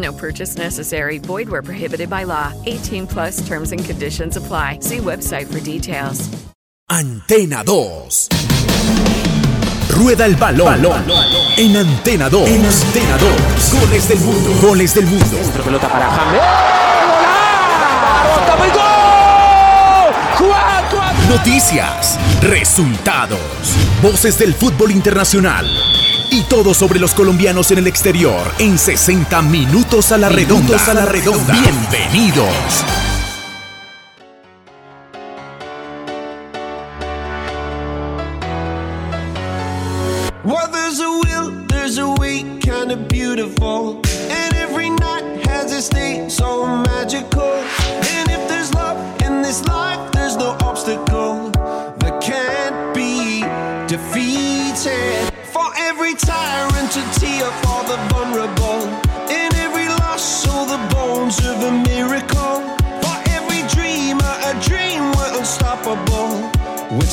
No purchase necessary. Void where prohibited by law. 18 plus terms and conditions apply. See website for details. Antena 2. Rueda el balón. balón. En Antena 2. En Antena 2. Goles del mundo. Goles del mundo. Centro pelota para James. Noticias, resultados, voces del fútbol internacional y todo sobre los colombianos en el exterior en 60 minutos a la redonda. a la redonda. Bienvenidos. Well, there's a will, there's a way, kind of beautiful.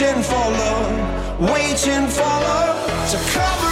waiting for love, waiting for love to come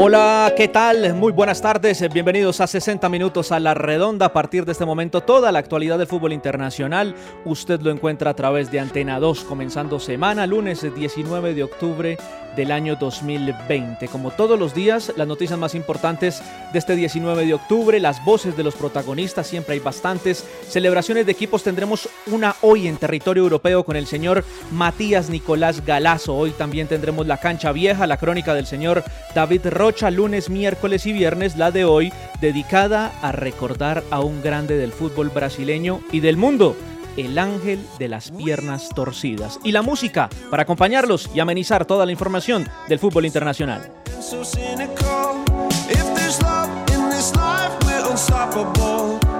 Hola, ¿qué tal? Muy buenas tardes, bienvenidos a 60 minutos a la redonda. A partir de este momento, toda la actualidad del fútbol internacional, usted lo encuentra a través de Antena 2, comenzando semana, lunes 19 de octubre del año 2020. Como todos los días, las noticias más importantes de este 19 de octubre, las voces de los protagonistas, siempre hay bastantes. Celebraciones de equipos tendremos una hoy en territorio europeo con el señor Matías Nicolás Galazo. Hoy también tendremos la cancha vieja, la crónica del señor David Lunes, miércoles y viernes, la de hoy, dedicada a recordar a un grande del fútbol brasileño y del mundo el ángel de las piernas torcidas. Y la música para acompañarlos y amenizar toda la información del fútbol internacional.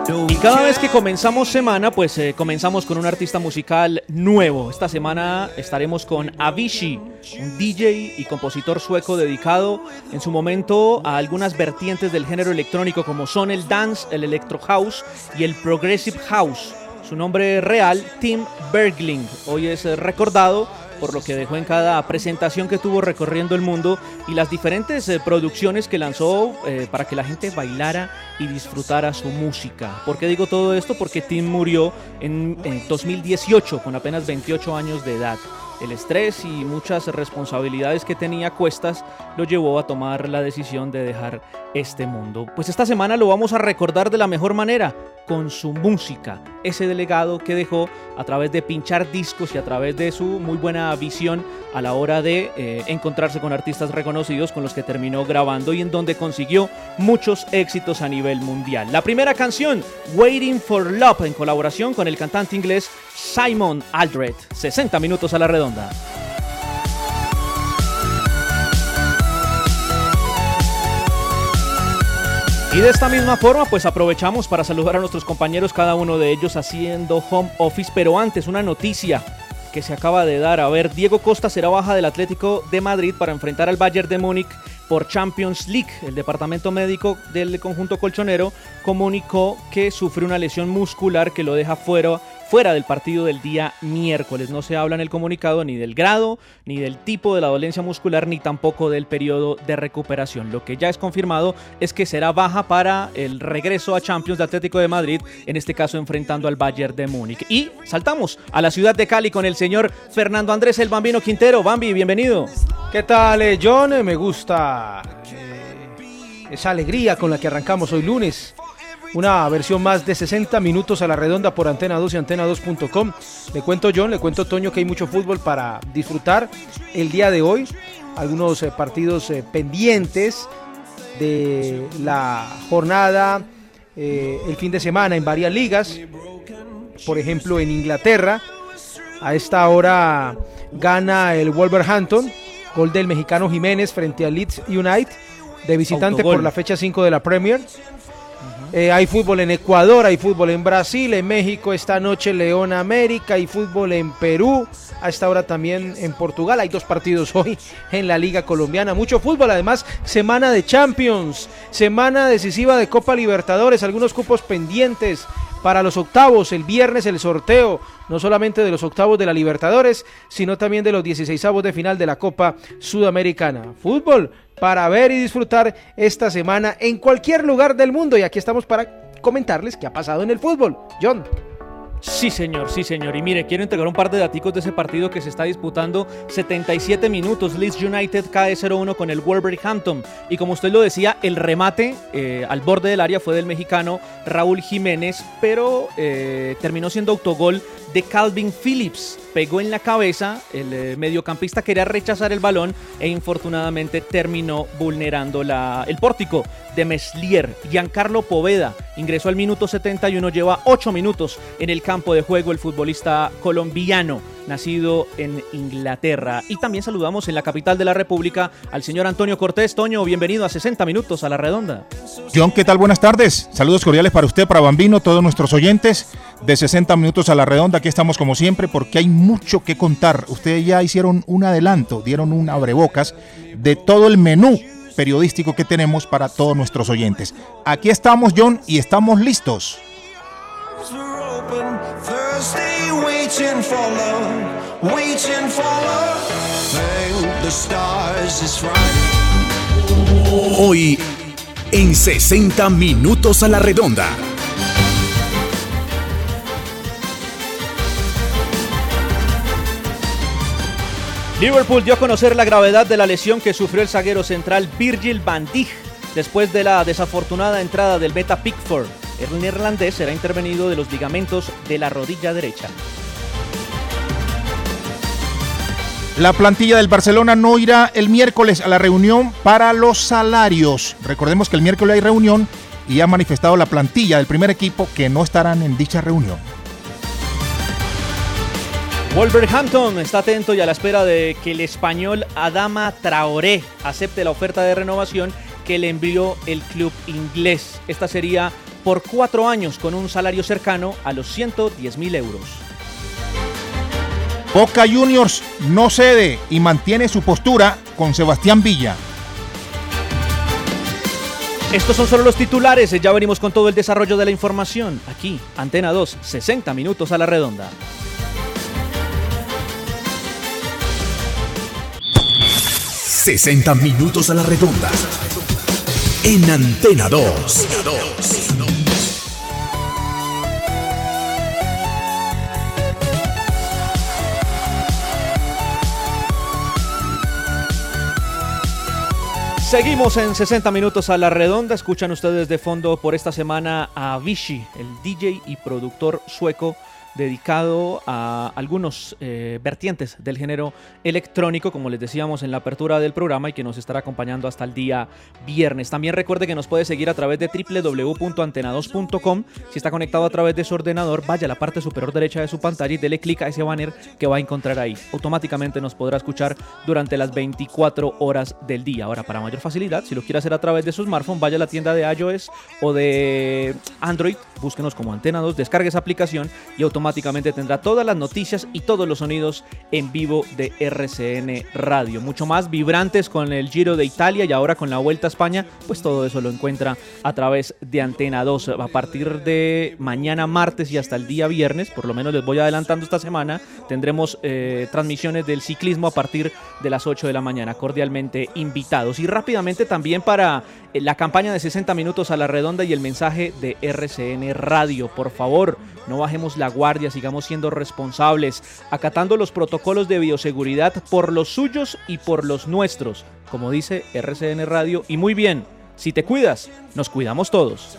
Y cada vez que comenzamos semana, pues eh, comenzamos con un artista musical nuevo. Esta semana estaremos con Avicii, un DJ y compositor sueco dedicado en su momento a algunas vertientes del género electrónico como son el dance, el electro house y el progressive house. Su nombre real, Tim Bergling, hoy es recordado por lo que dejó en cada presentación que tuvo recorriendo el mundo y las diferentes eh, producciones que lanzó eh, para que la gente bailara y disfrutara su música. ¿Por qué digo todo esto? Porque Tim murió en, en 2018 con apenas 28 años de edad. El estrés y muchas responsabilidades que tenía cuestas lo llevó a tomar la decisión de dejar este mundo. Pues esta semana lo vamos a recordar de la mejor manera, con su música, ese delegado que dejó a través de pinchar discos y a través de su muy buena visión a la hora de eh, encontrarse con artistas reconocidos con los que terminó grabando y en donde consiguió muchos éxitos a nivel mundial. La primera canción, Waiting for Love, en colaboración con el cantante inglés Simon Aldred. 60 minutos a la redonda. Y de esta misma forma, pues aprovechamos para saludar a nuestros compañeros, cada uno de ellos haciendo home office. Pero antes, una noticia que se acaba de dar. A ver, Diego Costa será baja del Atlético de Madrid para enfrentar al Bayern de Múnich por Champions League. El departamento médico del conjunto colchonero comunicó que sufre una lesión muscular que lo deja fuera fuera del partido del día miércoles. No se habla en el comunicado ni del grado, ni del tipo de la dolencia muscular, ni tampoco del periodo de recuperación. Lo que ya es confirmado es que será baja para el regreso a Champions de Atlético de Madrid, en este caso enfrentando al Bayern de Múnich. Y saltamos a la ciudad de Cali con el señor Fernando Andrés el Bambino Quintero. Bambi, bienvenido. ¿Qué tal, eh, John? Me gusta eh, esa alegría con la que arrancamos hoy lunes una versión más de 60 minutos a la redonda por Antena 2 y Antena2.com. Le cuento John, le cuento Toño que hay mucho fútbol para disfrutar el día de hoy. Algunos eh, partidos eh, pendientes de la jornada eh, el fin de semana en varias ligas. Por ejemplo, en Inglaterra, a esta hora gana el Wolverhampton, gol del mexicano Jiménez frente a Leeds United de visitante por la fecha 5 de la Premier. Eh, hay fútbol en Ecuador, hay fútbol en Brasil, en México esta noche León América, hay fútbol en Perú, a esta hora también en Portugal. Hay dos partidos hoy en la Liga Colombiana. Mucho fútbol, además, semana de Champions, semana decisiva de Copa Libertadores, algunos cupos pendientes para los octavos. El viernes el sorteo, no solamente de los octavos de la Libertadores, sino también de los 16 de final de la Copa Sudamericana. Fútbol para ver y disfrutar esta semana en cualquier lugar del mundo. Y aquí estamos para comentarles qué ha pasado en el fútbol. John. Sí, señor, sí, señor. Y mire, quiero entregar un par de datos de ese partido que se está disputando 77 minutos. Leeds United cae 0-1 con el Wolverhampton. Y como usted lo decía, el remate eh, al borde del área fue del mexicano Raúl Jiménez, pero eh, terminó siendo autogol de Calvin Phillips. Pegó en la cabeza, el eh, mediocampista quería rechazar el balón e infortunadamente terminó vulnerando la, el pórtico de Meslier. Giancarlo Poveda ingresó al minuto 71, lleva 8 minutos en el campo de juego el futbolista colombiano nacido en Inglaterra. Y también saludamos en la capital de la República al señor Antonio Cortés. Toño, bienvenido a 60 minutos a la redonda. John, ¿qué tal? Buenas tardes. Saludos cordiales para usted, para Bambino, todos nuestros oyentes de 60 minutos a la redonda. Aquí estamos como siempre porque hay mucho que contar. Ustedes ya hicieron un adelanto, dieron un abrebocas de todo el menú periodístico que tenemos para todos nuestros oyentes. Aquí estamos, John, y estamos listos. Hoy, en 60 minutos a la redonda. Liverpool dio a conocer la gravedad de la lesión que sufrió el zaguero central Virgil van Dijk después de la desafortunada entrada del beta Pickford. El neerlandés será intervenido de los ligamentos de la rodilla derecha. La plantilla del Barcelona no irá el miércoles a la reunión para los salarios. Recordemos que el miércoles hay reunión y ha manifestado la plantilla del primer equipo que no estarán en dicha reunión. Wolverhampton está atento y a la espera de que el español Adama Traoré acepte la oferta de renovación que le envió el club inglés. Esta sería por cuatro años con un salario cercano a los 110 mil euros. Boca Juniors no cede y mantiene su postura con Sebastián Villa. Estos son solo los titulares, ya venimos con todo el desarrollo de la información. Aquí, Antena 2, 60 minutos a la redonda. 60 minutos a la redonda. En Antena 2. Seguimos en 60 minutos a la redonda. Escuchan ustedes de fondo por esta semana a Vichy, el DJ y productor sueco dedicado a algunos eh, vertientes del género electrónico, como les decíamos en la apertura del programa y que nos estará acompañando hasta el día viernes. También recuerde que nos puede seguir a través de www.antena2.com. Si está conectado a través de su ordenador, vaya a la parte superior derecha de su pantalla y dele clic a ese banner que va a encontrar ahí. Automáticamente nos podrá escuchar durante las 24 horas del día. Ahora, para mayor facilidad, si lo quiere hacer a través de su smartphone, vaya a la tienda de iOS o de Android, búsquenos como Antena 2, descargue esa aplicación y automáticamente automáticamente tendrá todas las noticias y todos los sonidos en vivo de RCN Radio. Mucho más vibrantes con el Giro de Italia y ahora con la Vuelta a España, pues todo eso lo encuentra a través de Antena 2. A partir de mañana martes y hasta el día viernes, por lo menos les voy adelantando esta semana, tendremos eh, transmisiones del ciclismo a partir de las 8 de la mañana. Cordialmente invitados. Y rápidamente también para la campaña de 60 minutos a la redonda y el mensaje de RCN Radio. Por favor, no bajemos la guardia, sigamos siendo responsables, acatando los protocolos de bioseguridad por los suyos y por los nuestros, como dice RCN Radio. Y muy bien, si te cuidas, nos cuidamos todos.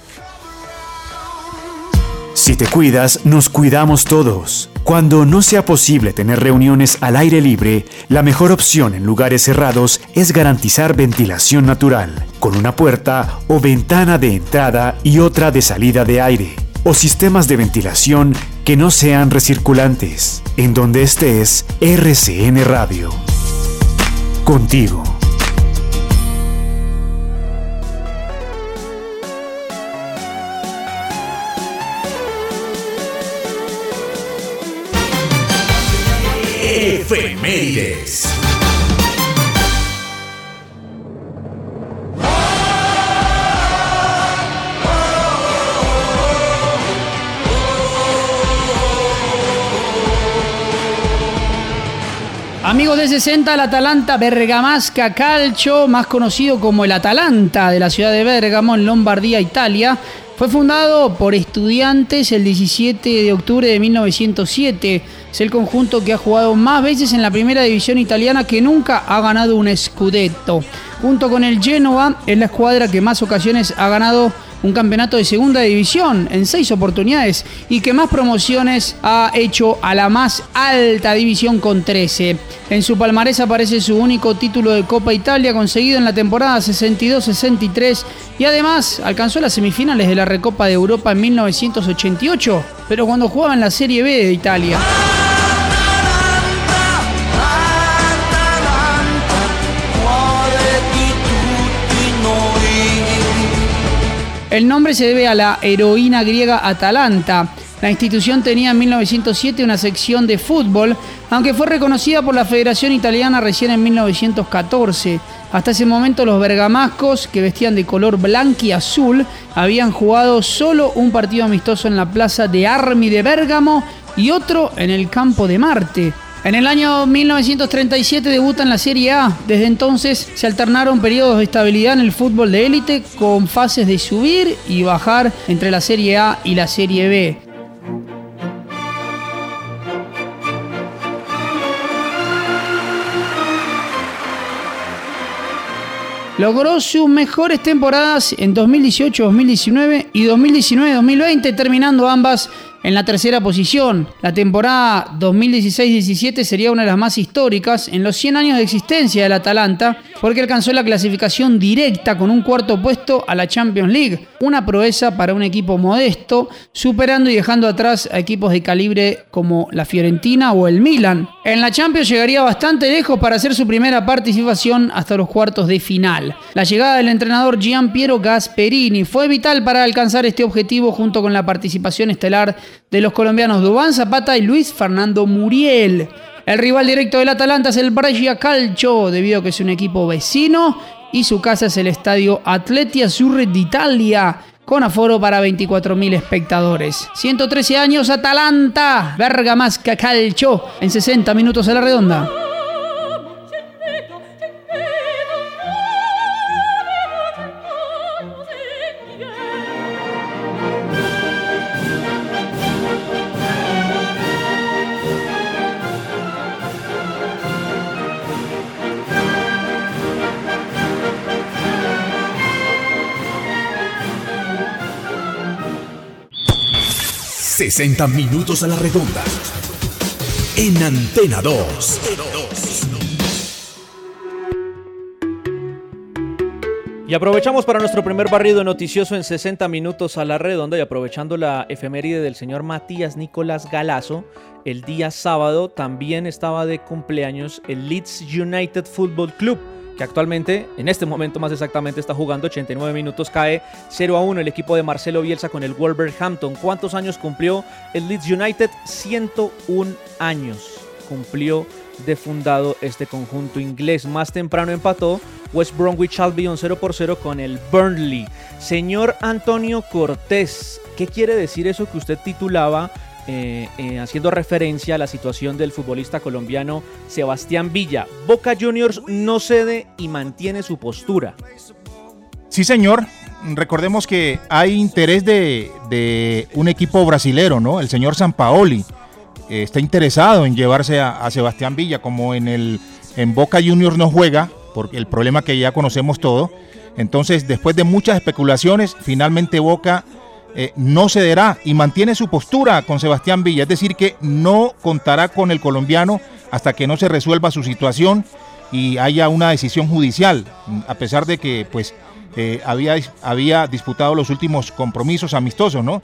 Si te cuidas, nos cuidamos todos. Cuando no sea posible tener reuniones al aire libre, la mejor opción en lugares cerrados es garantizar ventilación natural, con una puerta o ventana de entrada y otra de salida de aire, o sistemas de ventilación que no sean recirculantes. En donde estés, RCN Radio. Contigo. Efemérides. Amigos de 60, el Atalanta Bergamasca Calcio, más conocido como el Atalanta de la ciudad de Bergamo, en Lombardía, Italia, fue fundado por estudiantes el 17 de octubre de 1907. Es el conjunto que ha jugado más veces en la primera división italiana que nunca ha ganado un scudetto. Junto con el Genoa es la escuadra que más ocasiones ha ganado un campeonato de segunda división en seis oportunidades y que más promociones ha hecho a la más alta división con 13. En su palmarés aparece su único título de Copa Italia conseguido en la temporada 62-63 y además alcanzó las semifinales de la Recopa de Europa en 1988, pero cuando jugaba en la Serie B de Italia. El nombre se debe a la heroína griega Atalanta. La institución tenía en 1907 una sección de fútbol, aunque fue reconocida por la Federación Italiana recién en 1914. Hasta ese momento los bergamascos, que vestían de color blanco y azul, habían jugado solo un partido amistoso en la plaza de Armi de Bérgamo y otro en el campo de Marte. En el año 1937 debuta en la Serie A. Desde entonces se alternaron periodos de estabilidad en el fútbol de élite con fases de subir y bajar entre la Serie A y la Serie B. Logró sus mejores temporadas en 2018-2019 y 2019-2020, terminando ambas en la tercera posición. La temporada 2016-17 sería una de las más históricas en los 100 años de existencia del Atalanta, porque alcanzó la clasificación directa con un cuarto puesto a la Champions League, una proeza para un equipo modesto, superando y dejando atrás a equipos de calibre como la Fiorentina o el Milan. En la Champions llegaría bastante lejos para hacer su primera participación hasta los cuartos de final. La llegada del entrenador Gian Piero Gasperini fue vital para alcanzar este objetivo junto con la participación estelar de los colombianos Dubán Zapata y Luis Fernando Muriel. El rival directo del Atalanta es el Brescia Calcio, debido a que es un equipo vecino y su casa es el estadio Atleti Azzurri d'Italia, con aforo para 24.000 espectadores. 113 años Atalanta, Bergamasca Calcio, en 60 minutos a la redonda. 60 minutos a la redonda. En Antena 2. Y aprovechamos para nuestro primer barrido noticioso en 60 minutos a la redonda y aprovechando la efeméride del señor Matías Nicolás Galazo, el día sábado también estaba de cumpleaños el Leeds United Football Club que actualmente, en este momento más exactamente, está jugando 89 minutos, cae 0 a 1 el equipo de Marcelo Bielsa con el Wolverhampton. ¿Cuántos años cumplió el Leeds United? 101 años cumplió de fundado este conjunto inglés. Más temprano empató West Bromwich Albion 0 por 0 con el Burnley. Señor Antonio Cortés, ¿qué quiere decir eso que usted titulaba eh, eh, haciendo referencia a la situación del futbolista colombiano Sebastián Villa? Boca Juniors no cede y mantiene su postura. Sí, señor. Recordemos que hay interés de, un equipo brasilero, ¿no? El señor Sampaoli eh, está interesado en llevarse a, Sebastián Villa, como en el en Boca Juniors no juega, porque el problema que ya conocemos todo. Entonces, después de muchas especulaciones, finalmente Boca eh, no cederá y mantiene su postura con Sebastián Villa, es decir, que no contará con el colombiano hasta que no se resuelva su situación y haya una decisión judicial, a pesar de que pues eh, había, había disputado los últimos compromisos amistosos, ¿no?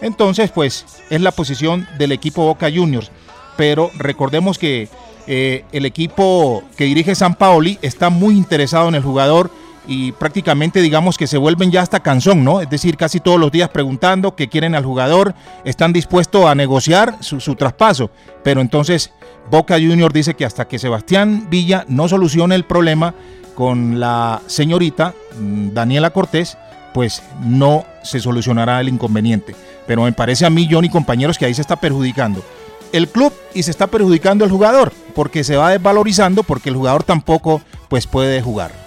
Entonces, pues es la posición del equipo Boca Juniors. Pero recordemos que eh, el equipo que dirige San Paoli está muy interesado en el jugador y prácticamente digamos que se vuelven ya hasta canzón, ¿no? Es decir, casi todos los días preguntando qué quieren al jugador, están dispuestos a negociar su, traspaso. Pero entonces Boca Juniors dice que hasta que Sebastián Villa no solucione el problema con la señorita mm, Daniela Cortés, pues no se solucionará el inconveniente. Pero me parece a mí, John y compañeros, que ahí se está perjudicando el club y se está perjudicando el jugador, porque se va desvalorizando, porque el jugador tampoco pues puede jugar.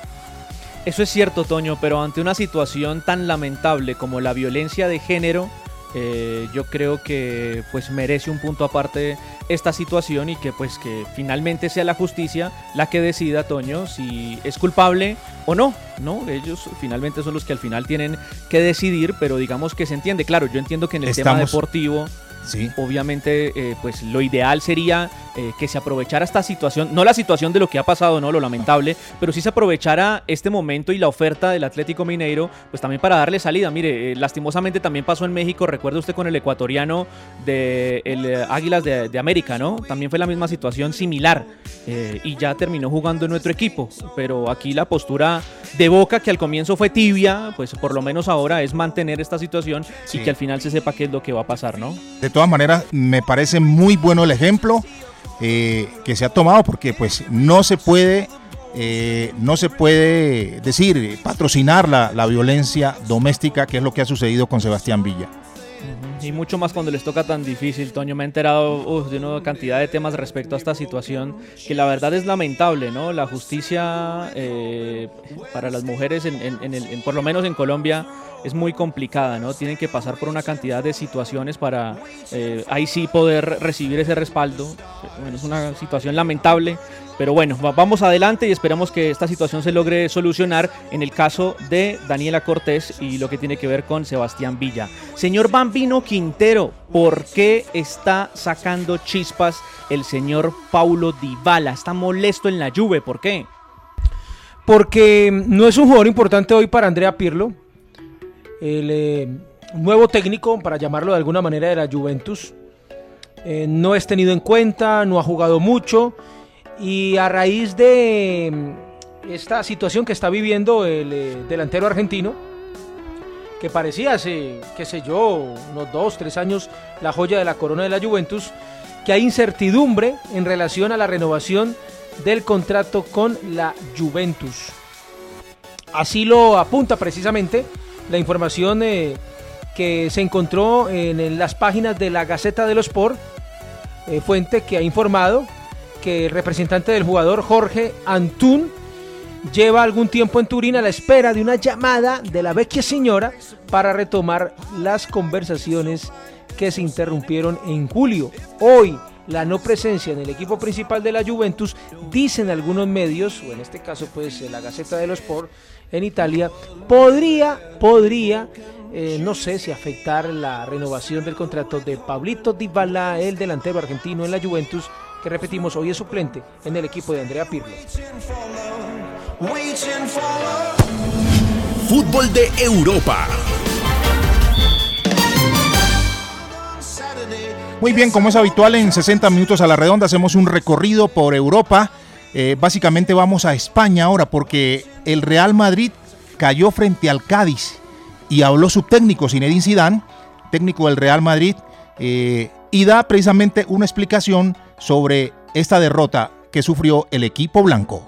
Eso es cierto, Toño, pero ante una situación tan lamentable como la violencia de género, eh, yo creo que pues merece un punto aparte esta situación y que pues que finalmente sea la justicia la que decida Toño si es culpable o no, ¿no? Ellos finalmente son los que al final tienen que decidir, pero digamos que se entiende. Claro, yo entiendo que en el tema deportivo Obviamente, eh, pues lo ideal sería eh, que se aprovechara esta situación, no la situación de lo que ha pasado, no lo lamentable, pero sí se aprovechara este momento y la oferta del Atlético Mineiro, pues también para darle salida. Mire, eh, lastimosamente también pasó en México, recuerde usted con el ecuatoriano de el, Águilas de, América, ¿no? También fue la misma situación similar y ya terminó jugando en nuestro equipo, pero aquí la postura de Boca, que al comienzo fue tibia, pues por lo menos ahora es mantener esta situación y que al final se sepa qué es lo que va a pasar, ¿no? De todas maneras, me parece muy bueno el ejemplo eh, que se ha tomado porque pues no se puede... Eh, no se puede decir patrocinar la, la violencia doméstica, que es lo que ha sucedido con Sebastián Villa. Y mucho más cuando les toca tan difícil, Toño. Me he enterado de una cantidad de temas respecto a esta situación que la verdad es lamentable, ¿no? La justicia eh, para las mujeres, en, el, por lo menos en Colombia, es muy complicada, ¿no? Tienen que pasar por una cantidad de situaciones para eh, ahí sí poder recibir ese respaldo. es una situación lamentable pero bueno, vamos adelante y esperamos que esta situación se logre solucionar en el caso de Daniela Cortés y lo que tiene que ver con Sebastián Villa. Señor Bambino Quintero, ¿por qué está sacando chispas el señor Paulo Dybala? Está molesto en la lluvia, ¿por qué? Porque no es un jugador importante hoy para Andrea Pirlo, el eh, nuevo técnico, para llamarlo de alguna manera, de la Juventus. Eh, no es tenido en cuenta, no ha jugado mucho y a raíz de mm, esta situación que está viviendo el eh, delantero argentino, que parecía hace, qué sé yo, unos dos, tres años, la joya de la corona de la Juventus, que hay incertidumbre en relación a la renovación del contrato con la Juventus. Así lo apunta precisamente la información eh, que se encontró en, las páginas de la Gaceta de los Sport, eh, fuente que ha informado que el representante del jugador Jorge Antún lleva algún tiempo en Turín a la espera de una llamada de la vecchia señora para retomar las conversaciones que se interrumpieron en julio. Hoy la no presencia en el equipo principal de la Juventus, dicen algunos medios, o en este caso pues la Gaceta de los Sport en Italia, podría, podría, eh, no sé si afectar la renovación del contrato de Pablito Dybala, el delantero argentino en la Juventus, que repetimos, hoy es suplente en el equipo de Andrea Pirlo. Fútbol de Europa. Muy bien, como es habitual en 60 minutos a la redonda, hacemos un recorrido por Europa Eh, básicamente vamos a España ahora porque el Real Madrid cayó frente al Cádiz y habló su técnico Zinedine Zidane, técnico del Real Madrid, eh, y da precisamente una explicación sobre esta derrota que sufrió el equipo blanco.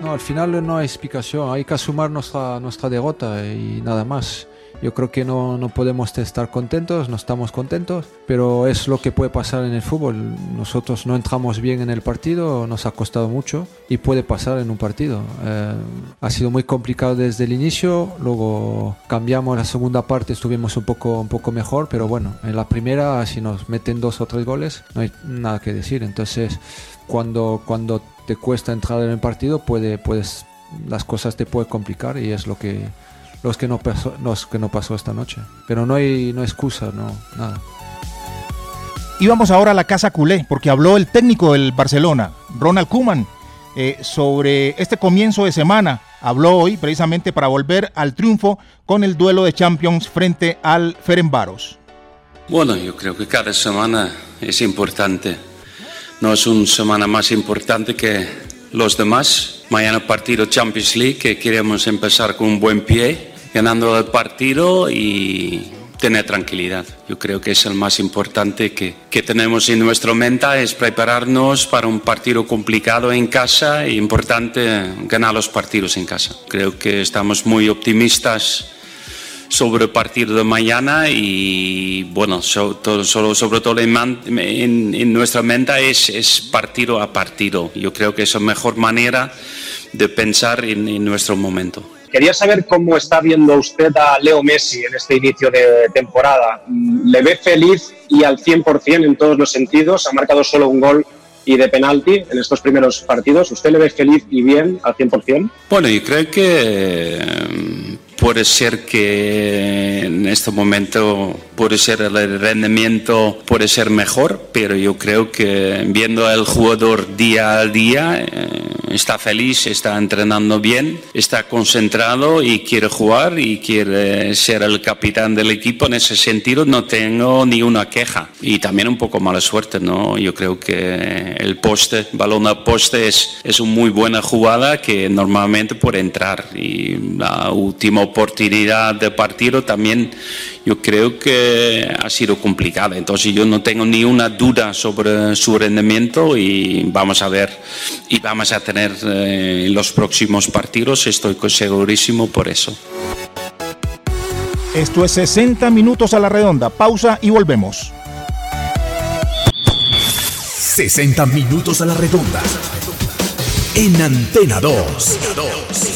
No, al final no hay explicación, hay que asumir nuestra, nuestra derrota y nada más. Yo creo que no, no, podemos estar contentos, no estamos contentos, pero es lo que puede pasar en el fútbol. Nosotros no entramos bien en el partido, nos ha costado mucho y puede pasar en un partido. Eh, ha sido muy complicado desde el inicio, luego cambiamos la segunda parte, estuvimos un poco, un poco mejor, pero bueno, en la primera, si nos meten dos o tres goles, no hay nada que decir. Entonces, cuando, cuando te cuesta entrar en el partido, puede, puedes, las cosas te pueden complicar y es lo que los que no pasó, los que no pasó esta noche. Pero no hay, no excusa, no, nada. Y vamos ahora a la casa culé, porque habló el técnico del Barcelona, Ronald Koeman, eh, sobre este comienzo de semana. Habló hoy precisamente para volver al triunfo con el duelo de Champions frente al Ferenbaros. Bueno, yo creo que cada semana es importante. No es una semana más importante que los demás. Mañana partido Champions League, que queremos empezar con un buen pie ganando el partido y tener tranquilidad. Yo creo que es el más importante que, que tenemos en nuestra mente, es prepararnos para un partido complicado en casa e importante ganar los partidos en casa. Creo que estamos muy optimistas sobre el partido de mañana y bueno, sobre todo, sobre todo en, en, nuestra mente es, es, partido a partido. Yo creo que es la mejor manera de pensar en, en nuestro momento. Quería saber cómo está viendo usted a Leo Messi en este inicio de temporada. ¿Le ve feliz y al 100% en todos los sentidos? Ha marcado solo un gol y de penalti en estos primeros partidos. ¿Usted le ve feliz y bien al 100%? Bueno, yo creo que puede ser que en este momento puede ser el rendimiento puede ser mejor, pero yo creo que viendo al jugador día a día eh, está feliz, está entrenando bien, está concentrado y quiere jugar y quiere ser el capitán del equipo. En ese sentido no tengo ni una queja y también un poco mala suerte, ¿no? Yo creo que el poste, balón a poste es, es una muy buena jugada que normalmente puede entrar y la última oportunidad de partido también yo creo que ha sido complicada. Entonces yo no tengo ni una duda sobre su rendimiento y vamos a ver y vamos a tener eh, en los próximos partidos, estoy segurísimo por eso. Esto es 60 minutos a la redonda. Pausa y volvemos. 60 minutos a la redonda. En Antena 2.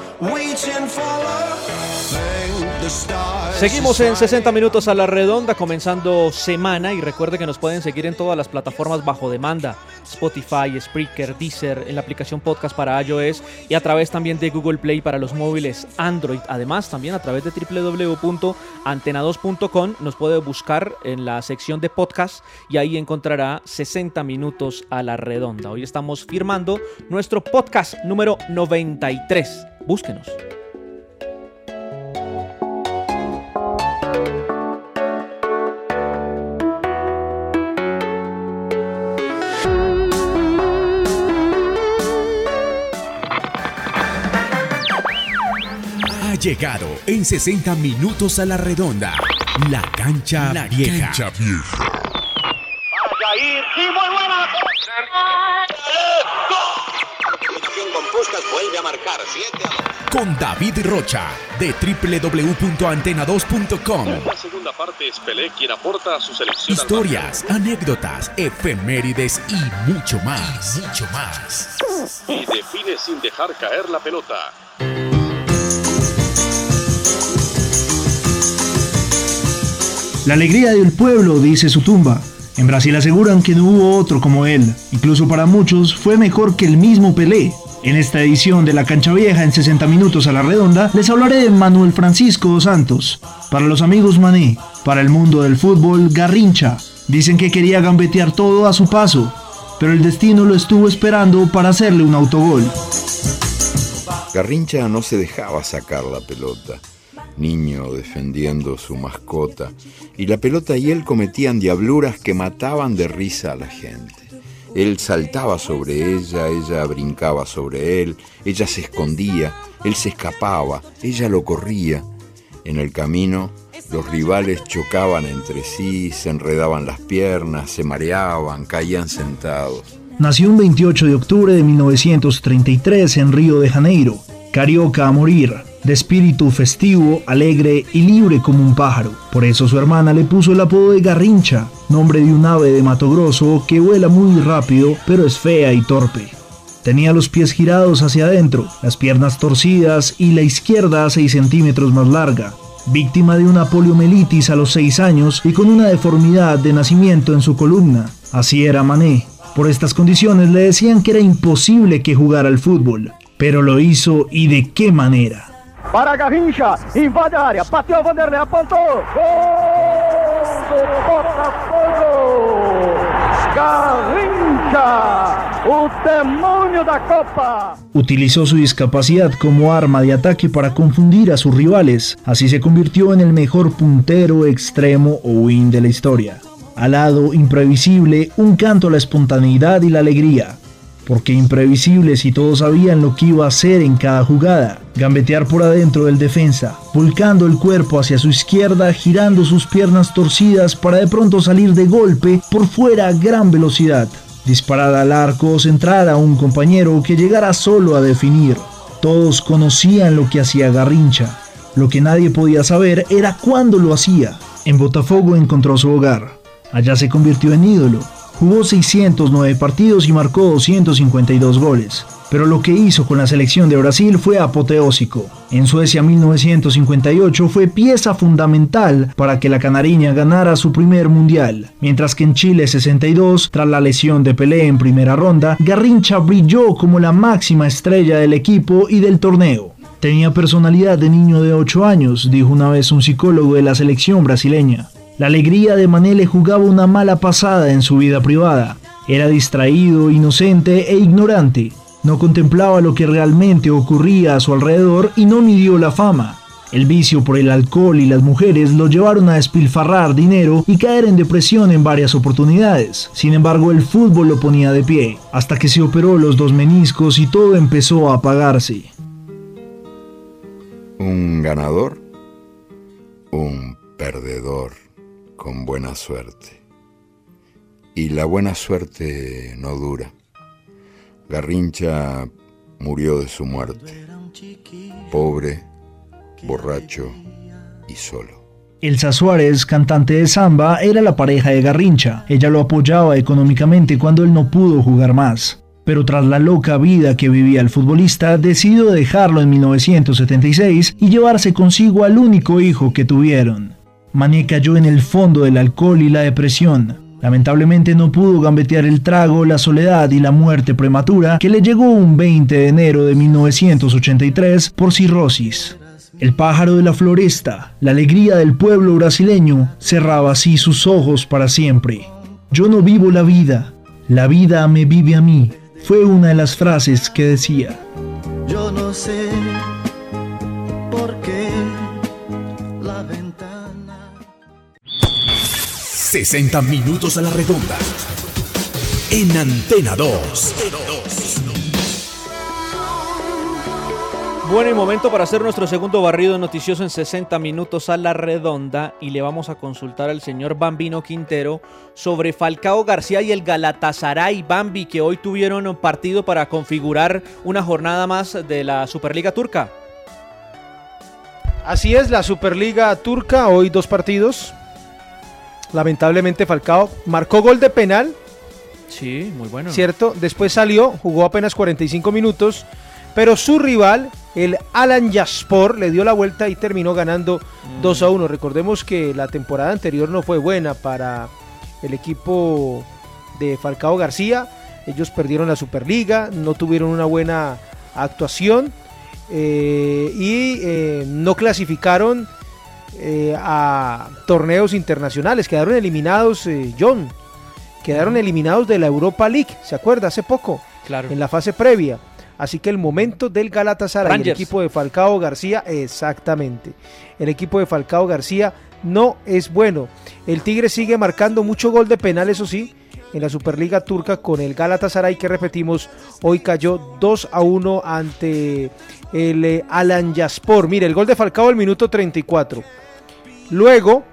Seguimos en 60 minutos a la redonda, comenzando semana y recuerde que nos pueden seguir en todas las plataformas bajo demanda, Spotify, Spreaker, Deezer, en la aplicación podcast para iOS y a través también de Google Play para los móviles Android. Además, también a través de www.antena2.com nos puede buscar en la sección de podcast y ahí encontrará 60 minutos a la redonda. Hoy estamos firmando nuestro podcast número 93. Búsquenos. llegado en 60 minutos a la redonda. La cancha la vieja. Cancha vieja. Vuelve a marcar 7 Con David Rocha de www.antena2.com. La segunda parte es Pelé quien aporta a su selección. Historias, anécdotas, efemérides y mucho más. Y mucho más. Y define sin dejar caer la pelota. La alegría del pueblo, dice su tumba. En Brasil aseguran que no hubo otro como él. Incluso para muchos fue mejor que el mismo Pelé. En esta edición de La Cancha Vieja en 60 minutos a la redonda les hablaré de Manuel Francisco Santos. Para los amigos Mané, para el mundo del fútbol Garrincha. Dicen que quería gambetear todo a su paso, pero el destino lo estuvo esperando para hacerle un autogol. Garrincha no se dejaba sacar la pelota, niño defendiendo su mascota, y la pelota y él cometían diabluras que mataban de risa a la gente. Él saltaba sobre ella, ella brincaba sobre él, ella se escondía, él se escapaba, ella lo corría. En el camino, los rivales chocaban entre sí, se enredaban las piernas, se mareaban, caían sentados. Nació un 28 de octubre de 1933 en Río de Janeiro, carioca a morir, de espíritu festivo, alegre y libre como un pájaro. Por eso su hermana le puso el apodo de Garrincha, nombre de un ave de Mato Grosso que vuela muy rápido, pero es fea y torpe. Tenía los pies girados hacia adentro, las piernas torcidas y la izquierda 6 centímetros más larga. Víctima de una poliomielitis a los 6 años y con una deformidad de nacimiento en su columna. Así era Mané. Por estas condiciones le decían que era imposible que jugara al fútbol, pero lo hizo y de qué manera. Para Garrincha, invade área, bateu Vanderlei, apontou. Gol do Botafogo! Garrincha, o demônio da Copa. Utilizó su discapacidad como arma de ataque para confundir a sus rivales. Así se convirtió en el mejor puntero, extremo o win de la historia. Alado, imprevisible, un canto a la espontaneidad y la alegría. Porque imprevisible si todos sabían lo que iba a hacer en cada jugada. Gambetear por adentro del defensa, volcando el cuerpo hacia su izquierda, girando sus piernas torcidas para de pronto salir de golpe por fuera a gran velocidad. Disparar al arco o centrar a un compañero que llegara solo a definir. Todos conocían lo que hacía Garrincha. Lo que nadie podía saber era cuándo lo hacía. En Botafogo encontró su hogar. Allá se convirtió en ídolo. Jugó 609 partidos y marcó 252 goles. Pero lo que hizo con la selección de Brasil fue apoteósico. En Suecia 1958 fue pieza fundamental para que la canariña ganara su primer mundial. Mientras que en Chile 62, tras la lesión de Pelé en primera ronda, Garrincha brilló como la máxima estrella del equipo y del torneo. Tenía personalidad de niño de 8 años, dijo una vez un psicólogo de la selección brasileña. La alegría de Mané le jugaba una mala pasada en su vida privada. Era distraído, inocente e ignorante. No contemplaba lo que realmente ocurría a su alrededor y no midió la fama. El vicio por el alcohol y las mujeres lo llevaron a despilfarrar dinero y caer en depresión en varias oportunidades. Sin embargo, el fútbol lo ponía de pie, hasta que se operó los dos meniscos y todo empezó a apagarse. Un ganador, un perdedor con buena suerte. Y la buena suerte no dura. Garrincha murió de su muerte, pobre, borracho y solo. Elsa Suárez, cantante de samba, era la pareja de Garrincha. Ella lo apoyaba económicamente cuando él no pudo jugar más. Pero tras la loca vida que vivía el futbolista, decidió dejarlo en 1976 y llevarse consigo al único hijo que tuvieron. Mané cayó en el fondo del alcohol y la depresión. Lamentablemente no pudo gambetear el trago, la soledad y la muerte prematura que le llegó un 20 de enero de 1983 por cirrosis. El pájaro de la floresta, la alegría del pueblo brasileño, cerraba así sus ojos para siempre. Yo no vivo la vida, la vida me vive a mí, fue una de las frases que decía. Yo no sé por qué 60 minutos a la redonda. En Antena 2. Bueno, y momento para hacer nuestro segundo barrido noticioso en 60 minutos a la redonda y le vamos a consultar al señor Bambino Quintero sobre Falcao García y el Galatasaray Bambi que hoy tuvieron partido para configurar una jornada más de la Superliga Turca. Así es, la Superliga Turca, hoy dos partidos. Lamentablemente Falcao marcó gol de penal, Sí, muy bueno. ¿cierto? Después salió, jugó apenas 45 minutos, pero su rival El Alan Yaspor le dio la vuelta y terminó ganando 2 a 1. Recordemos que la temporada anterior no fue buena para el equipo de Falcao García. Ellos perdieron la Superliga, no tuvieron una buena actuación eh, y eh, no clasificaron eh, a torneos internacionales. Quedaron eliminados, eh, John. Quedaron eliminados de la Europa League, ¿se acuerda? Hace poco. Claro. En la fase previa. Así que el momento del Galatasaray, el equipo de Falcao García, exactamente. El equipo de Falcao García no es bueno. El Tigre sigue marcando mucho gol de penal, eso sí, en la Superliga Turca con el Galatasaray que repetimos, hoy cayó 2 a 1 ante el eh, Alan Yaspor. Mire, el gol de Falcao al minuto 34. Luego,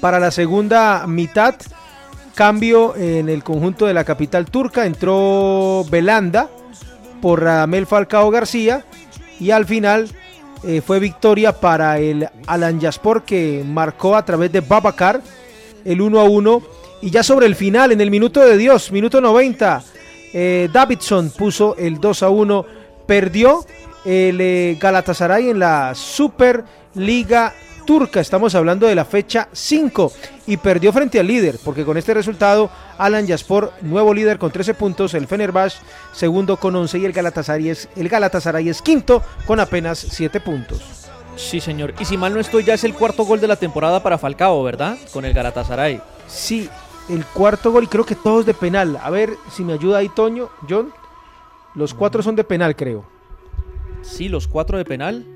para la segunda mitad, cambio en el conjunto de la capital turca, entró Belanda por Radamel Falcao García y al final eh, fue victoria para el Alan Yaspor que marcó a través de Babacar el 1 a 1 y ya sobre el final en el minuto de Dios, minuto 90, eh, Davidson puso el 2 a 1, perdió el eh, Galatasaray en la Superliga Turca, estamos hablando de la fecha 5 y perdió frente al líder, porque con este resultado Alan Yaspor, nuevo líder con 13 puntos, el Fenerbahce segundo con 11 y el Galatasaray es, el Galatasaray es quinto con apenas 7 puntos. Sí, señor. Y si mal no estoy, ya es el cuarto gol de la temporada para Falcao, ¿verdad? Con el Galatasaray. Sí, el cuarto gol y creo que todos de penal. A ver si me ayuda ahí Toño, John. Los cuatro son de penal, creo. Sí, los cuatro de penal.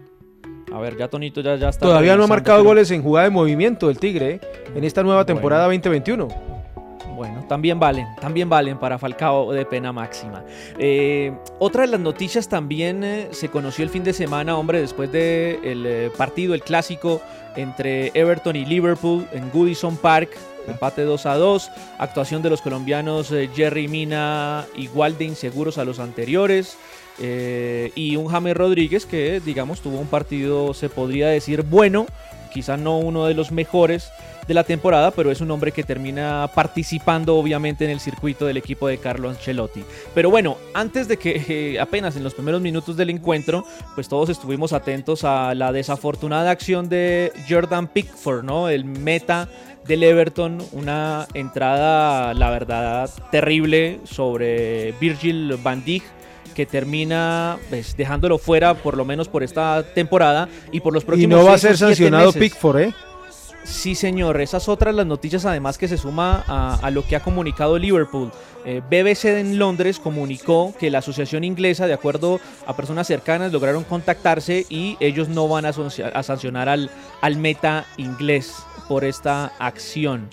A ver, ya Tonito ya, ya está. Todavía no ha marcado pero- goles en jugada de movimiento el Tigre ¿eh? en esta nueva temporada 2021. Bueno, también valen, también valen para Falcao de pena máxima. Eh, otra de las noticias también eh, se conoció el fin de semana, hombre, después del el partido, el clásico entre Everton y Liverpool en Goodison Park. Empate 2 a 2, actuación de los colombianos eh, Jerry Mina igual de inseguros a los anteriores. eh, y un James Rodríguez que, digamos, tuvo un partido, se podría decir, bueno, quizá no uno de los mejores de la temporada, pero es un hombre que termina participando obviamente en el circuito del equipo de Carlo Ancelotti. Pero bueno, antes de que apenas en los primeros minutos del encuentro, pues todos estuvimos atentos a la desafortunada acción de Jordan Pickford, ¿no? El meta del Everton, una entrada, la verdad, terrible sobre Virgil van Dijk que termina pues, dejándolo fuera por lo menos por esta temporada y por los Y próximos no va a ser sancionado. Pickford, ¿eh? Sí, señor. Esas otras las noticias, además, que se suma a, lo que ha comunicado Liverpool. Eh, BBC en Londres comunicó que la asociación inglesa, de acuerdo a personas cercanas, lograron contactarse y ellos no van a sancionar al, al meta inglés por esta acción.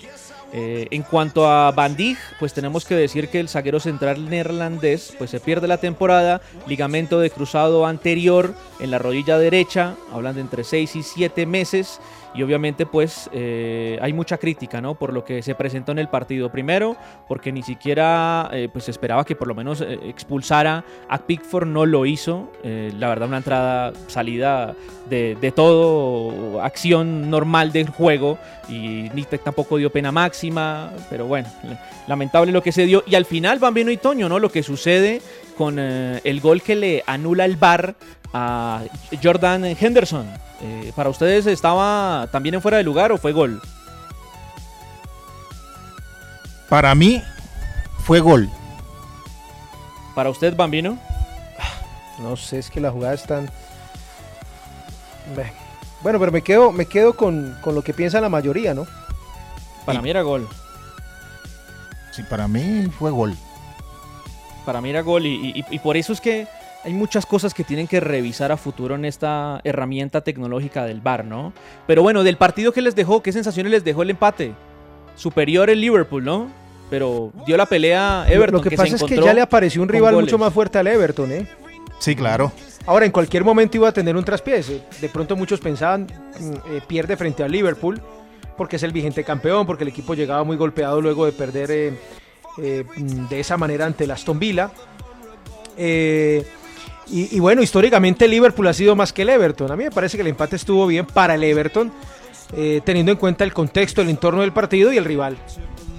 Eh, en cuanto a Van Dijk, pues tenemos que decir que el zaguero central neerlandés pues se pierde la temporada, ligamento de cruzado anterior en la rodilla derecha, hablan de entre 6 y 7 meses y obviamente pues eh, hay mucha crítica, ¿no? Por lo que se presentó en el partido. Primero, porque ni siquiera eh, pues esperaba que por lo menos eh, expulsara a Pickford, no lo hizo. Eh, la verdad, una entrada, salida de, de todo, acción normal del juego y ni te- tampoco dio pena máxima, pero bueno, lamentable lo que se dio. Y al final, Bambino y Toño, ¿no? Lo que sucede con eh, el gol que le anula el VAR a Jordan Henderson. Eh, ¿Para ustedes estaba también en fuera de lugar o fue gol? Para mí fue gol. ¿Para usted, Bambino? No sé, es que la jugada es tan... Bueno, pero me quedo, me quedo con, con lo que piensa la mayoría, ¿no? Para mí era gol. Sí, para mí fue gol. Para mí era gol y, y- y por eso es que hay muchas cosas que tienen que revisar a futuro en esta herramienta tecnológica del VAR, ¿no? Pero bueno, del partido que les dejó, ¿qué sensaciones les dejó el empate? Superior el Liverpool, ¿no? Pero dio la pelea Everton. lo que, pasa es que ya le apareció un rival goles. mucho más fuerte al Everton, ¿eh? Sí, claro. Ahora, en cualquier momento iba a tener un traspiés. De pronto muchos pensaban, mm, eh, pierde frente al Liverpool, porque es el vigente campeón, porque el equipo llegaba muy golpeado luego de perder eh, eh, mm, de esa manera ante el Aston Villa. Eh, y, bueno, históricamente Liverpool ha sido más que el Everton. A mí me parece que el empate estuvo bien para el Everton, eh, teniendo en cuenta el contexto, el entorno del partido y el rival.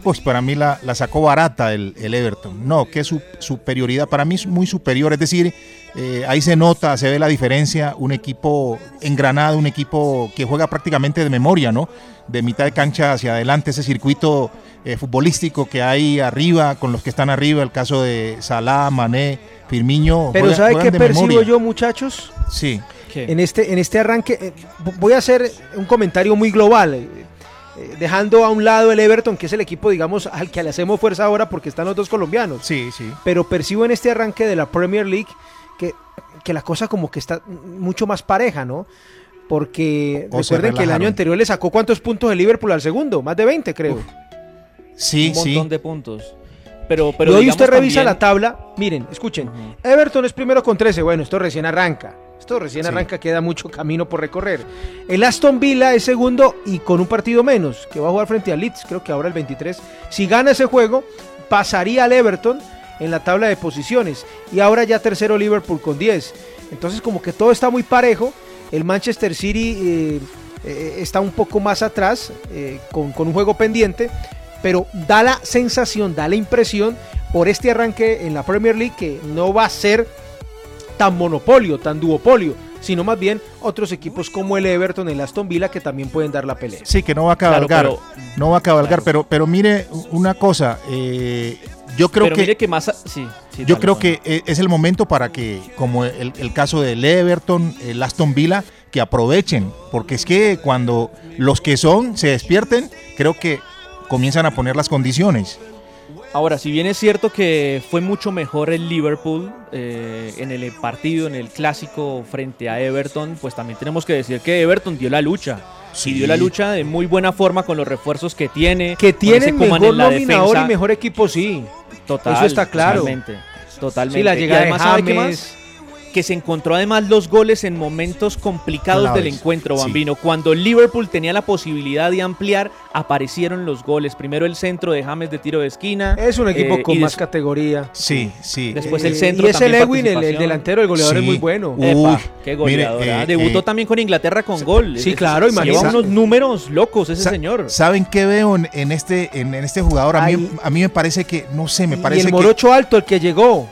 Pues para mí la, la sacó barata el, el Everton. No, que su superioridad, para mí es muy superior. Es decir, eh, ahí se nota, se ve la diferencia. Un equipo engranado, un equipo que juega prácticamente de memoria, ¿no? De mitad de cancha hacia adelante, ese circuito eh, futbolístico que hay arriba, con los que están arriba, el caso de Salah, Mané, Firmino. Pero juega- ¿sabe qué percibo memoria. yo, muchachos? Sí. En este, en este arranque, eh, voy a hacer un comentario muy global, eh, dejando a un lado el Everton, que es el equipo, digamos, al que le hacemos fuerza ahora porque están los dos colombianos. Sí, sí. Pero percibo en este arranque de la Premier League que, que la cosa como que está mucho más pareja, ¿no? Porque O recuerden que el año anterior le sacó cuántos puntos el Liverpool al segundo, más de 20 creo. Sí, un montón de puntos. Pero, pero y hoy usted revisa también- la tabla, miren, escuchen, Everton es primero con 13, bueno, esto recién arranca, esto recién Sí. arranca, queda mucho camino por recorrer. El Aston Villa es segundo y con un partido menos, que va a jugar frente al Leeds, creo que ahora el 23. Si gana ese juego, pasaría al Everton en la tabla de posiciones. Y ahora ya tercero Liverpool con 10. Entonces como que todo está muy parejo. El Manchester City eh, eh, está un poco más atrás, eh, con, con un juego pendiente pero da la sensación, da la impresión por este arranque en la Premier League que no va a ser tan monopolio, tan duopolio, sino más bien otros equipos como el Everton, el Aston Villa que también pueden dar la pelea. Sí, que no va a Claro, cabalgar. pero- no va a cabalgar, pero, pero mire una cosa. eh, yo creo pero que. mire que más... a- Sí, sí, Yo dale, creo que eh, es el momento para que, como el, el caso del Everton, el Aston Villa, que aprovechen, porque es que cuando los que son se despierten, creo que comienzan a poner las condiciones. Ahora, si bien es cierto que fue mucho mejor el Liverpool eh, en el partido, en el clásico frente a Everton, pues también tenemos que decir que Everton dio la lucha. Sí. Y dio la lucha de muy buena forma con los refuerzos que tiene. Que Koeman mejor en la nominador defensa. y mejor equipo, sí. Total, Eso está claro. Totalmente. Totalmente. Sí, la llegada de además, ¿sabe qué James. Que se encontró además los goles en momentos complicados Claves, del encuentro, sí. Bambino. Cuando Liverpool tenía la posibilidad de ampliar, aparecieron los goles. Primero el centro de James de tiro de esquina. Es un equipo eh, con y más categoría. Sí, sí. Después Eh, el centro y ese Lewin, el- el delantero, el goleador es muy bueno. Epa, qué goleador. mire, ah. eh, Debutó eh, también con Inglaterra con gol. sí, Es- claro, Lleva imagínate. unos números locos ese Sa- señor. ¿Saben qué veo en, en este, en, en este jugador? A mí, Ay. a mí me parece que, no sé, me y parece el que... morocho alto, el que llegó,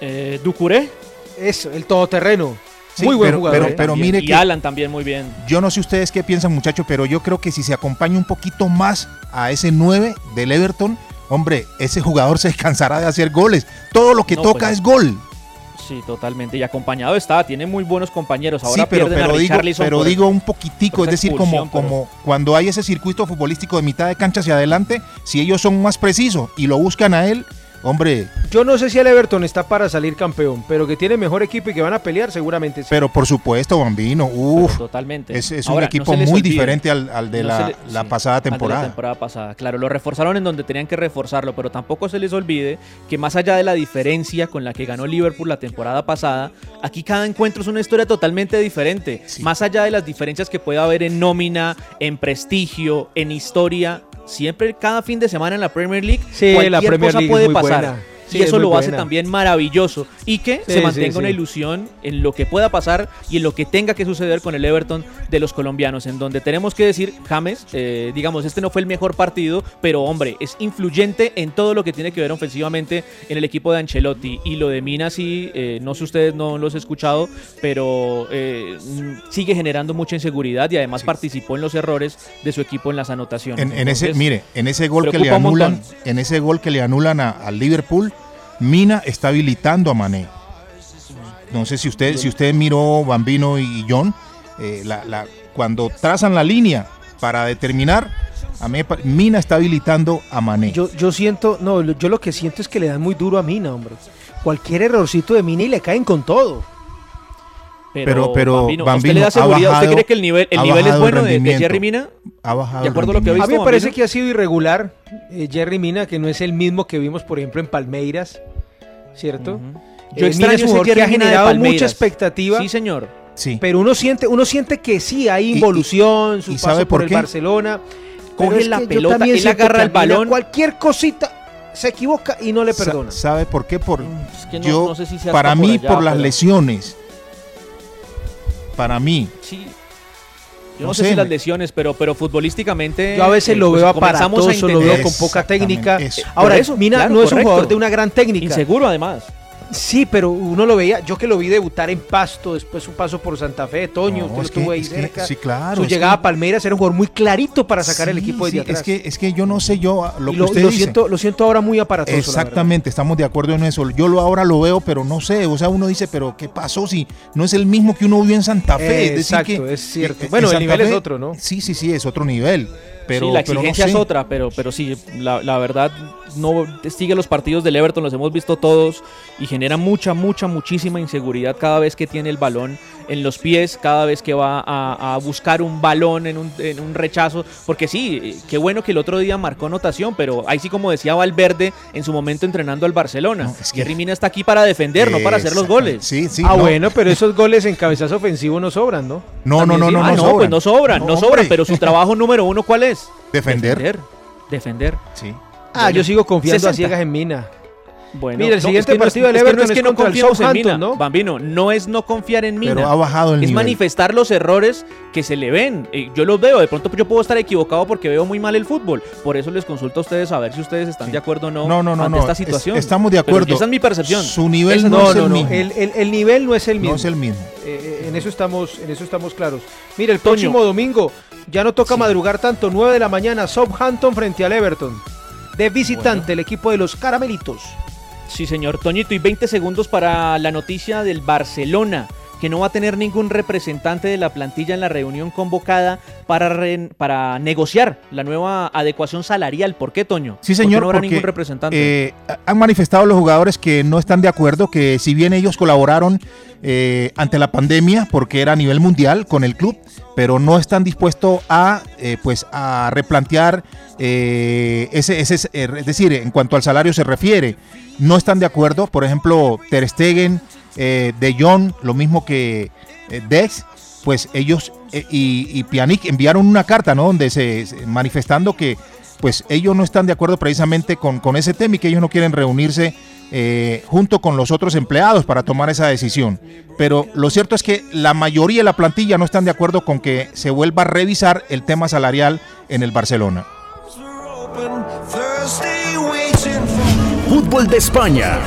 Eh, Ducuré. eso, el todoterreno. Sí, muy buen pero- jugador. pero- ¿eh? pero También. mire y que- Alan también muy bien. Yo no sé ustedes qué piensan, muchachos, pero yo creo que si se acompaña un poquito más a ese 9 del Everton, hombre, ese jugador se descansará de hacer goles. Todo lo que No, toca pues, es gol. Sí, totalmente. Y acompañado está, tiene muy buenos compañeros. Ahora sí, pero, pierden a pero digo, Richarlison pero digo un poquitico, es decir, como, como cuando hay ese circuito futbolístico de mitad de cancha hacia adelante, si ellos son más precisos y lo buscan a él, hombre, Yo no sé si el Everton está para salir campeón, pero que tiene mejor equipo y que van a pelear, seguramente sí. pero por supuesto, Bambino, pero uff, totalmente. es, es un Ahora, equipo muy olvide. diferente al, al de No la, se le- la sí, pasada al de la temporada. pasada. Claro, lo reforzaron en donde tenían que reforzarlo, pero tampoco se les olvide que más allá de la diferencia con la que ganó Liverpool la temporada pasada, aquí cada encuentro es una historia totalmente diferente. Más allá de las diferencias que pueda haber en nómina, en prestigio, en historia, siempre cada fin de semana en la Premier League Sí, cualquier la Premier cosa League puede pasar. buena. Sí, y es eso lo hace también maravilloso. Y que Sí, se mantenga sí, una ilusión en lo que pueda pasar y en lo que tenga que suceder con el Everton de los colombianos, en donde tenemos que decir, James, eh, digamos, este no fue el mejor partido, pero hombre, es influyente en todo lo que tiene que ver ofensivamente en el equipo de Ancelotti. Y lo de Mina, sí, eh, no sé ustedes no los he escuchado, pero eh, mm, sigue generando mucha inseguridad y además participó en los errores de su equipo en las anotaciones. En, en ese, mire, en ese gol que le anulan, en ese gol que le anulan a- al Liverpool, Mina está habilitando a Mané. No sé si usted, si usted miró Bambino y John, eh, la- la- cuando trazan la línea para determinar, a Mina está habilitando a Mané. Yo, yo siento, no, yo lo que siento es que le dan muy duro a Mina, hombre. Cualquier errorcito de Mina y le caen con todo. Pero- pero, Bambino, ¿a usted Bambino, le da ha seguridad? ¿Usted cree que el nivel, el nivel es bueno de- de. Jerry Mina? Ha bajado De acuerdo a lo que ha rendimiento. A mí me visto, parece que ha sido irregular eh, Jerry Mina, que no es el mismo que vimos, por ejemplo, en Palmeiras, ¿cierto? Yo Eh, Mina extraño es un ese jugador que Jerry ha Mina de generado mucha expectativa. Sí, señor. Sí. Pero uno siente, uno siente que sí hay involución, su y paso sabe por, por el qué? Barcelona. Coge la pelota, él agarra el balón. Cualquier cosita se equivoca y no le Sa- perdona. ¿Sabe por qué? Por, Es que no- yo, no sé si para por mí, por, las pero- lesiones. Para mí, Sí. Yo no, sé, si las lesiones, pero, pero futbolísticamente. Yo a veces eh, lo pues veo a aparatoso, lo veo entender- con poca técnica. Eso. Ahora, eso, Mina claro, no es un jugador de una gran técnica. Inseguro, además. Sí, pero uno lo veía, yo que lo vi debutar en Pasto, después su paso por Santa Fe, Toño, No, usted es que- ahí es que- cerca. sí, claro, Su llegada que- a Palmeiras era un jugador muy clarito para sacar el equipo de sí, atrás. es que es que yo no sé yo lo Y que lo, usted lo dice. siento, lo siento ahora muy aparatoso. Exactamente, estamos de acuerdo en eso. Yo lo ahora lo veo, pero no sé, o sea, uno dice, pero ¿qué pasó si no es el mismo que uno vio en Santa Fe? Eh, es decir exacto, que- es cierto. que- en Bueno, el nivel es otro, ¿no? Sí, sí, sí, es otro nivel. Pero, sí, la pero no exigencia es sé. otra, pero, pero sí, la, la verdad, no sigue los partidos del Everton, los hemos visto todos y genera mucha, mucha, muchísima inseguridad cada vez que tiene el balón en los pies, cada vez que va a, a buscar un balón en un, en un rechazo, porque sí, qué bueno que el otro día marcó anotación, pero ahí sí como decía Valverde en su momento entrenando al Barcelona, Jerry Mina está aquí para defender, no para hacer los goles. Sí, sí. ah, no. bueno, pero esos goles en cabezazo ofensivo no sobran, ¿no? No, no, También no, sí. no, Ah, no no, sobran. pues no sobran, no, No, sobran, pero su trabajo número uno, ¿cuál es? Defender. Defender. Defender. Sí. Ah, yo sigo confiando a 60. ciegas en Mina. Bueno, Mira, el no, siguiente es que no partido del es que Everton no es es que no confiemos en Mina, ¿no? Bambino, no es no confiar en Mina. Pero ha bajado el es nivel. manifestar los errores que se le ven. Eh, yo los veo, de pronto yo puedo estar equivocado porque veo muy mal el fútbol. Por eso les consulto a ustedes a ver si ustedes están de acuerdo o no, No, no, no, ante no, esta es- situación. estamos de Pero acuerdo. esa es mi percepción. Su nivel no, No, es el no. mismo. El, el- el nivel no es el mismo. No es el mismo. Eh, eh, en eso estamos, en eso estamos claros. Mira, el Toño. próximo domingo ya no toca madrugar tanto, 9 de la mañana, Southampton frente al Everton. De visitante, el equipo de los caramelitos. Sí, señor Toñito, y 20 segundos para la noticia del Barcelona, que no va a tener ningún representante de la plantilla en la reunión convocada para, re- para negociar la nueva adecuación salarial. ¿Por qué, Toño? Sí, ¿Por qué señor, no habrá porque ningún representante. eh, han manifestado los jugadores que no están de acuerdo, que si bien ellos colaboraron eh, ante la pandemia, porque era a nivel mundial con el club, pero no están dispuestos a, eh, pues, a replantear eh, ese, ese, eh, es decir, en cuanto al salario se refiere, no están de acuerdo. Por ejemplo, Ter Stegen, eh, De Jong, lo mismo que Dex, pues ellos y, y Pjanic enviaron una carta, ¿no? Donde se- manifestando que pues ellos no están de acuerdo precisamente con, con ese tema y que ellos no quieren reunirse eh, junto con los otros empleados para tomar esa decisión. Pero lo cierto es que la mayoría de la plantilla no están de acuerdo con que se vuelva a revisar el tema salarial en el Barcelona. Fútbol de España.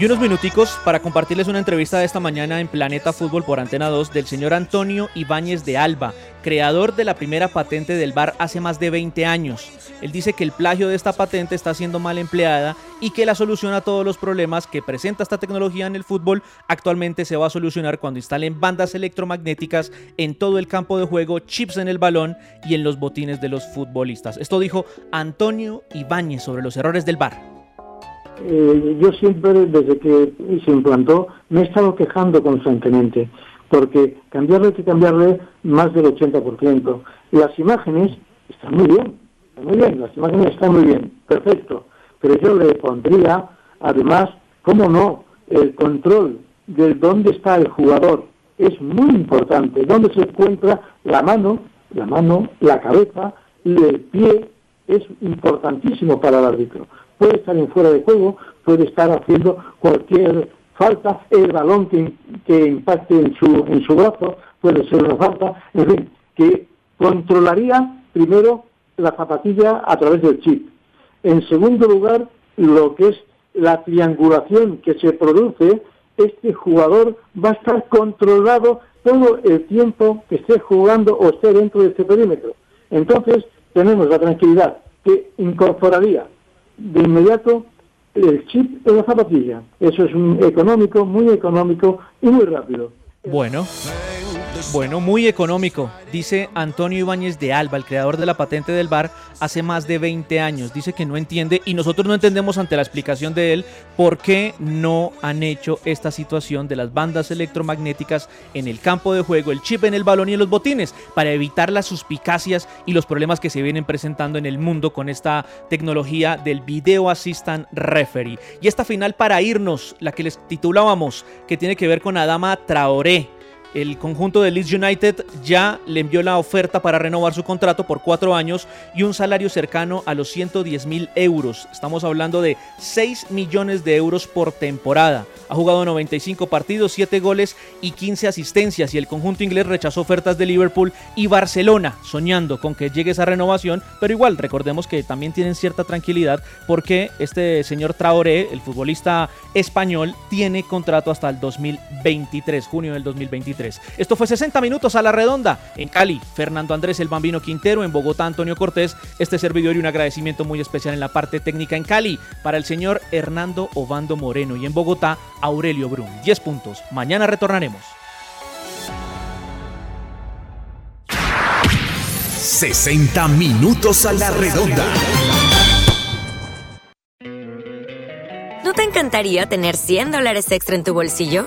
Y unos minuticos para compartirles una entrevista de esta mañana en Planeta Fútbol por Antena 2 del señor Antonio Ibáñez de Alba, creador de la primera patente del bar hace más de 20 años. Él dice que el plagio de esta patente está siendo mal empleada y que la solución a todos los problemas que presenta esta tecnología en el fútbol actualmente se va a solucionar cuando instalen bandas electromagnéticas en todo el campo de juego, chips en el balón y en los botines de los futbolistas. Esto dijo Antonio Ibáñez sobre los errores del bar. Eh, yo siempre, desde que se implantó, me he estado quejando constantemente, porque cambiarle hay que cambiarle más del 80%. Las imágenes están muy bien, están muy bien, las imágenes están muy bien, perfecto, pero yo le pondría, además, cómo no, el control de dónde está el jugador es muy importante, dónde se encuentra la mano, la mano, la cabeza y el pie es importantísimo para el árbitro. Puede estar en fuera de juego, puede estar haciendo cualquier falta, el balón que, que impacte en su, en su brazo puede ser una falta, en fin, que controlaría primero la zapatilla a través del chip. En segundo lugar, lo que es la triangulación que se produce, este jugador va a estar controlado todo el tiempo que esté jugando o esté dentro de este perímetro. Entonces, tenemos la tranquilidad que incorporaría de inmediato el chip en la zapatilla. Eso es un económico, muy económico y muy rápido. Bueno, bueno, muy económico, dice Antonio Ibáñez de Alba, el creador de la patente del bar, hace más de 20 años. Dice que no entiende y nosotros no entendemos ante la explicación de él por qué no han hecho esta situación de las bandas electromagnéticas en el campo de juego, el chip en el balón y en los botines, para evitar las suspicacias y los problemas que se vienen presentando en el mundo con esta tecnología del Video Assistant Referee. Y esta final para irnos, la que les titulábamos, que tiene que ver con Adama Traoré el conjunto de Leeds United ya le envió la oferta para renovar su contrato por cuatro años y un salario cercano a los 110 mil euros. Estamos hablando de 6 millones de euros por temporada. Ha jugado 95 partidos, 7 goles y 15 asistencias y el conjunto inglés rechazó ofertas de Liverpool y Barcelona, soñando con que llegue esa renovación, pero igual recordemos que también tienen cierta tranquilidad porque este señor Traoré, el futbolista español, tiene contrato hasta el 2023, junio del 2023. Esto fue 60 minutos a la redonda. En Cali, Fernando Andrés el Bambino Quintero, en Bogotá, Antonio Cortés, este servidor y un agradecimiento muy especial en la parte técnica en Cali para el señor Hernando Obando Moreno y en Bogotá, Aurelio Brum. 10 puntos. Mañana retornaremos. 60 minutos a la redonda. ¿No te encantaría tener 100 dólares extra en tu bolsillo?